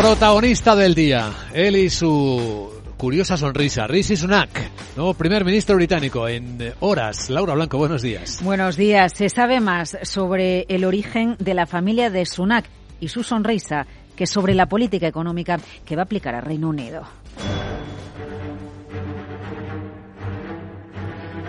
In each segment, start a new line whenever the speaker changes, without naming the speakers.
protagonista del día. Él y su curiosa sonrisa. Rishi Sunak, nuevo primer ministro británico en horas. Laura Blanco, buenos días.
Buenos días. Se sabe más sobre el origen de la familia de Sunak y su sonrisa que sobre la política económica que va a aplicar a Reino Unido.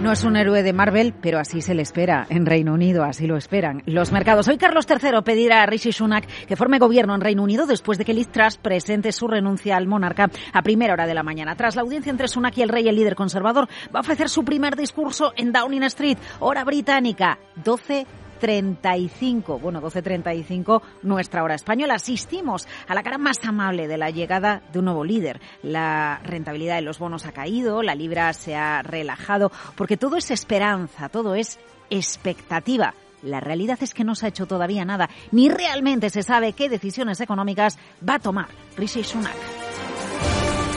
No es un héroe de Marvel, pero así se le espera en Reino Unido, así lo esperan los mercados. Hoy Carlos III pedirá a Rishi Sunak que forme gobierno en Reino Unido después de que Liz Truss presente su renuncia al monarca a primera hora de la mañana. Tras la audiencia entre Sunak y el rey, el líder conservador va a ofrecer su primer discurso en Downing Street, hora británica, 12 35, bueno, 12.35, nuestra hora española. Asistimos a la cara más amable de la llegada de un nuevo líder. La rentabilidad de los bonos ha caído, la libra se ha relajado, porque todo es esperanza, todo es expectativa. La realidad es que no se ha hecho todavía nada, ni realmente se sabe qué decisiones económicas va a tomar Rishi Sunak.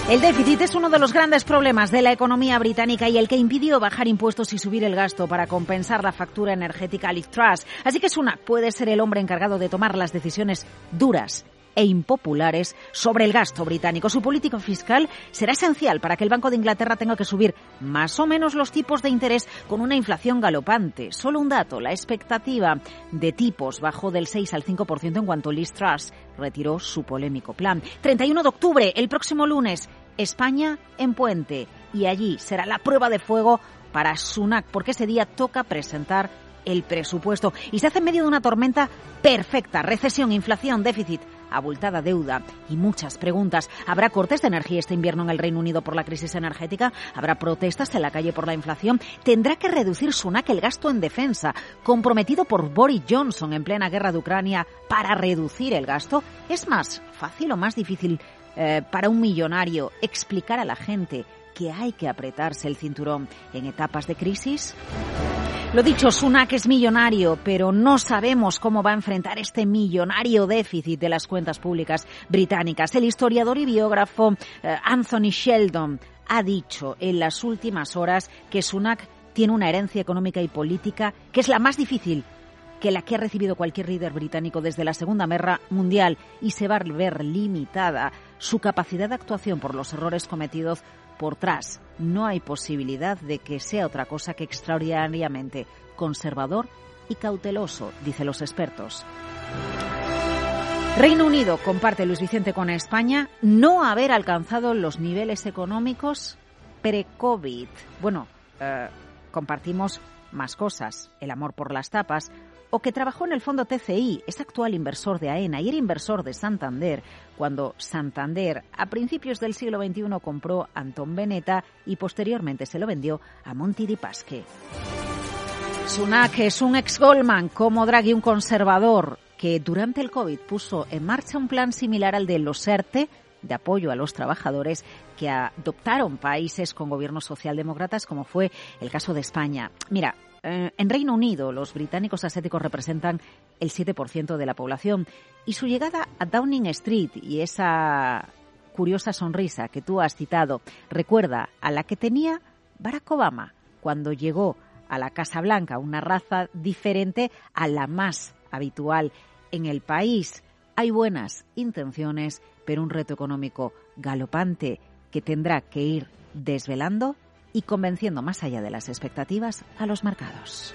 El déficit es uno de los grandes problemas de la economía británica y el que impidió bajar impuestos y subir el gasto para compensar la factura energética a Liz Truss. Así que Sunak puede ser el hombre encargado de tomar las decisiones duras e impopulares sobre el gasto británico. Su política fiscal será esencial para que el Banco de Inglaterra tenga que subir más o menos los tipos de interés con una inflación galopante. Solo un dato, la expectativa de tipos bajó del 6 al 5% en cuanto Liz Truss retiró su polémico plan. 31 de octubre, el próximo lunes, España en puente. Y allí será la prueba de fuego para Sunak porque ese día toca presentar el presupuesto. Y se hace en medio de una tormenta perfecta, recesión, inflación, déficit, abultada deuda y muchas preguntas. ¿Habrá cortes de energía este invierno en el Reino Unido por la crisis energética? ¿Habrá protestas en la calle por la inflación? ¿Tendrá que reducir Sunak el gasto en defensa, comprometido por Boris Johnson en plena guerra de Ucrania para reducir el gasto? ¿Es más fácil o más difícil eh, para un millonario explicar a la gente que hay que apretarse el cinturón en etapas de crisis? Lo dicho, Sunak es millonario, pero no sabemos cómo va a enfrentar este millonario déficit de las cuentas públicas británicas. El historiador y biógrafo eh, Anthony Sheldon ha dicho en las últimas horas que Sunak tiene una herencia económica y política que es la más difícil que la que ha recibido cualquier líder británico desde la Segunda Guerra Mundial y se va a ver limitada su capacidad de actuación por los errores cometidos por tras. No hay posibilidad de que sea otra cosa que extraordinariamente conservador y cauteloso, dicen los expertos. Reino Unido comparte Luis Vicente con España no haber alcanzado los niveles económicos pre-COVID. Bueno, eh, compartimos más cosas, el amor por las tapas, o que trabajó en el fondo TCI, es actual inversor de AENA y era inversor de Santander, cuando Santander a principios del siglo XXI compró Anton Beneta y posteriormente se lo vendió a Monti di Pasque. Sunak es un ex Goldman, como Draghi un conservador, que durante el COVID puso en marcha un plan similar al de los ERTE, de apoyo a los trabajadores que adoptaron países con gobiernos socialdemócratas, como fue el caso de España. Mira, eh, en Reino Unido, los británicos asiáticos representan el 7% de la población y su llegada a Downing Street y esa curiosa sonrisa que tú has citado recuerda a la que tenía Barack Obama cuando llegó a la Casa Blanca, una raza diferente a la más habitual en el país. Hay buenas intenciones, pero un reto económico galopante que tendrá que ir desvelando y convenciendo más allá de las expectativas a los mercados.